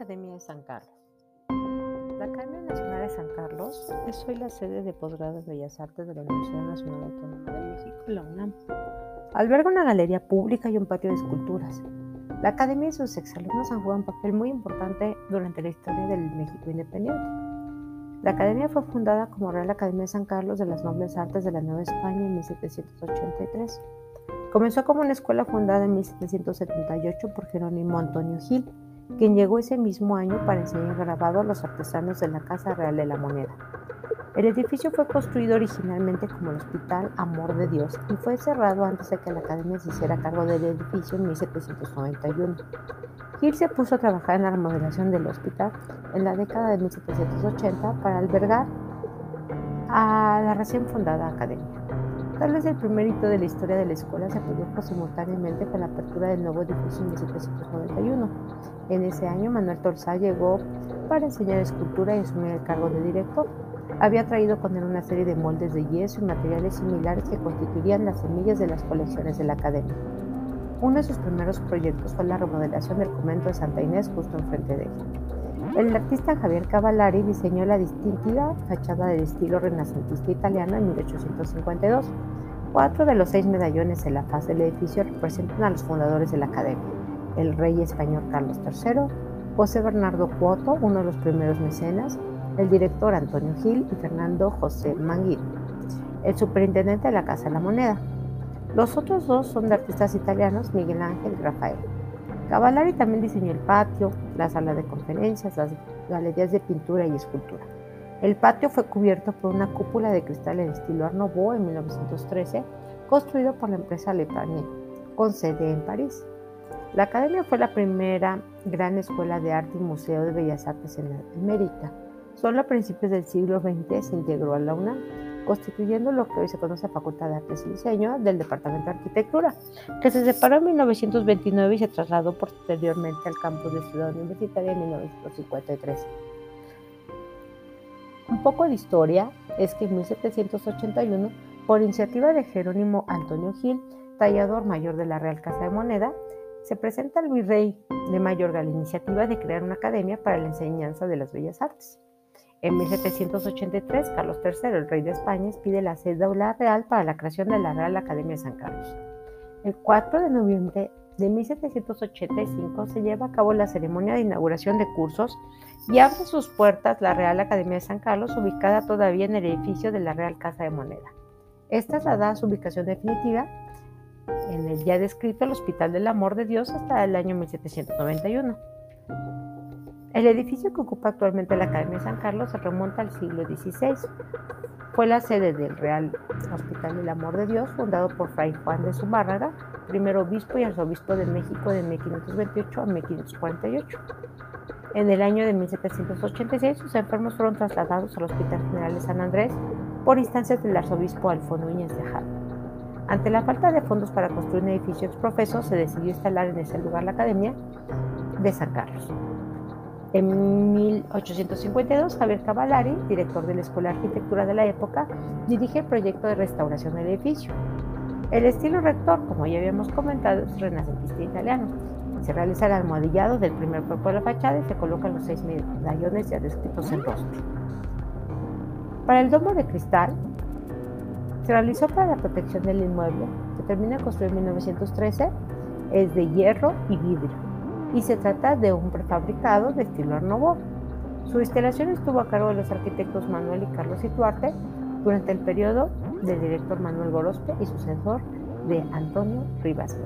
Academia de San Carlos. La Academia Nacional de San Carlos es hoy la sede de posgrado de Bellas Artes de la Universidad Nacional Autónoma de México, la UNAM. Alberga una galería pública y un patio de esculturas. La Academia y sus exalumnos han jugado un papel muy importante durante la historia del México independiente. La Academia fue fundada como Real Academia de San Carlos de las Nobles Artes de la Nueva España en 1783. Comenzó como una escuela fundada en 1778 por Jerónimo Antonio Gil, quien llegó ese mismo año para enseñar grabado a los artesanos de la Casa Real de la Moneda. El edificio fue construido originalmente como el Hospital Amor de Dios y fue cerrado antes de que la academia se hiciera cargo del edificio en 1791. Gil se puso a trabajar en la remodelación del hospital en la década de 1780 para albergar a la recién fundada academia. Tal vez el primer hito de la historia de la escuela se produjo simultáneamente con la apertura del nuevo edificio en 1791. En ese año, Manuel Torzal llegó para enseñar escultura y asumir el cargo de director. Había traído con él una serie de moldes de yeso y materiales similares que constituirían las semillas de las colecciones de la academia. Uno de sus primeros proyectos fue la remodelación del convento de Santa Inés justo enfrente de él. El artista Javier Cavallari diseñó la distintiva fachada del estilo renacentista italiano en 1852. Cuatro de los seis medallones en la faz del edificio representan a los fundadores de la academia, el rey español Carlos III, José Bernardo Cuoto, uno de los primeros mecenas, el director Antonio Gil y Fernando José Manguín, el superintendente de la Casa de la Moneda. Los otros dos son de artistas italianos, Miguel Ángel y Rafael. Cavallari también diseñó el patio, la sala de conferencias, las galerías de pintura y escultura. El patio fue cubierto por una cúpula de cristal en estilo Art en 1913, construido por la empresa Lepanier, con sede en París. La academia fue la primera gran escuela de arte y museo de bellas artes en América. Solo a principios del siglo XX se integró a la UNAM, constituyendo lo que hoy se conoce Facultad de Artes y Diseño del Departamento de Arquitectura, que se separó en 1929 y se trasladó posteriormente al campus de Ciudad Universitaria en 1953. Un poco de historia es que en 1781, por iniciativa de Jerónimo Antonio Gil, tallador mayor de la Real Casa de Moneda, se presenta al virrey de Mayorga la iniciativa de crear una academia para la enseñanza de las bellas artes. En 1783, Carlos III, el rey de España, pide la cédula real para la creación de la Real Academia de San Carlos. El 4 de noviembre de 1785 se lleva a cabo la ceremonia de inauguración de cursos y abre sus puertas la Real Academia de San Carlos, ubicada todavía en el edificio de la Real Casa de Moneda. Esta es la da su ubicación definitiva en el ya descrito el Hospital del Amor de Dios hasta el año 1791. El edificio que ocupa actualmente la Academia de San Carlos se remonta al siglo XVI. Fue la sede del Real Hospital del Amor de Dios, fundado por Fray Juan de Zumárraga, primer obispo y arzobispo de México de 1528 a 1548. En el año de 1786, sus enfermos fueron trasladados al Hospital General de San Andrés por instancias del arzobispo Alfonso Núñez de Jal. Ante la falta de fondos para construir un edificio exprofeso, se decidió instalar en ese lugar la Academia de San Carlos. En 1852, Javier Cavallari, director de la Escuela de Arquitectura de la época, dirige el proyecto de restauración del edificio. El estilo rector, como ya habíamos comentado, es renacentista italiano. Se realiza el almohadillado del primer cuerpo de la fachada y se colocan los seis medallones ya descritos en rostro. Para el domo de cristal, se realizó para la protección del inmueble, que termina construido en 1913, es de hierro y vidrio y se trata de un prefabricado de estilo Art Nouveau. Su instalación estuvo a cargo de los arquitectos Manuel y Carlos Ituarte durante el periodo del director Manuel Gorospe y sucesor de Antonio Rivas